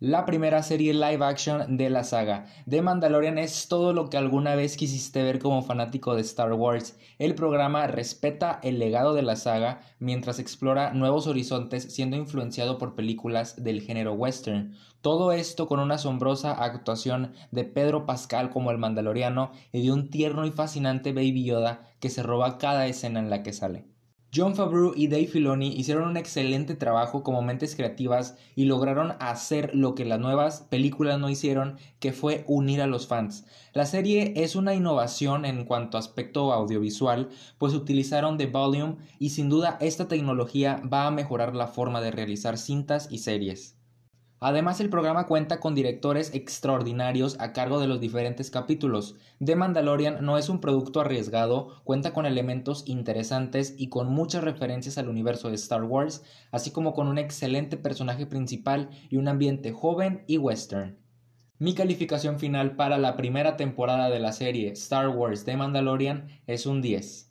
la primera serie live action de la saga. The Mandalorian es todo lo que alguna vez quisiste ver como fanático de Star Wars. El programa respeta el legado de la saga mientras explora nuevos horizontes siendo influenciado por películas del género western. Todo esto con una asombrosa actuación de Pedro Pascal como el Mandaloriano y de un tierno y fascinante Baby Yoda que se roba cada escena en la que sale. John Favreau y Dave Filoni hicieron un excelente trabajo como mentes creativas y lograron hacer lo que las nuevas películas no hicieron, que fue unir a los fans. La serie es una innovación en cuanto a aspecto audiovisual, pues utilizaron The Volume y sin duda esta tecnología va a mejorar la forma de realizar cintas y series. Además, el programa cuenta con directores extraordinarios a cargo de los diferentes capítulos. The Mandalorian no es un producto arriesgado, cuenta con elementos interesantes y con muchas referencias al universo de Star Wars, así como con un excelente personaje principal y un ambiente joven y western. Mi calificación final para la primera temporada de la serie Star Wars The Mandalorian es un 10.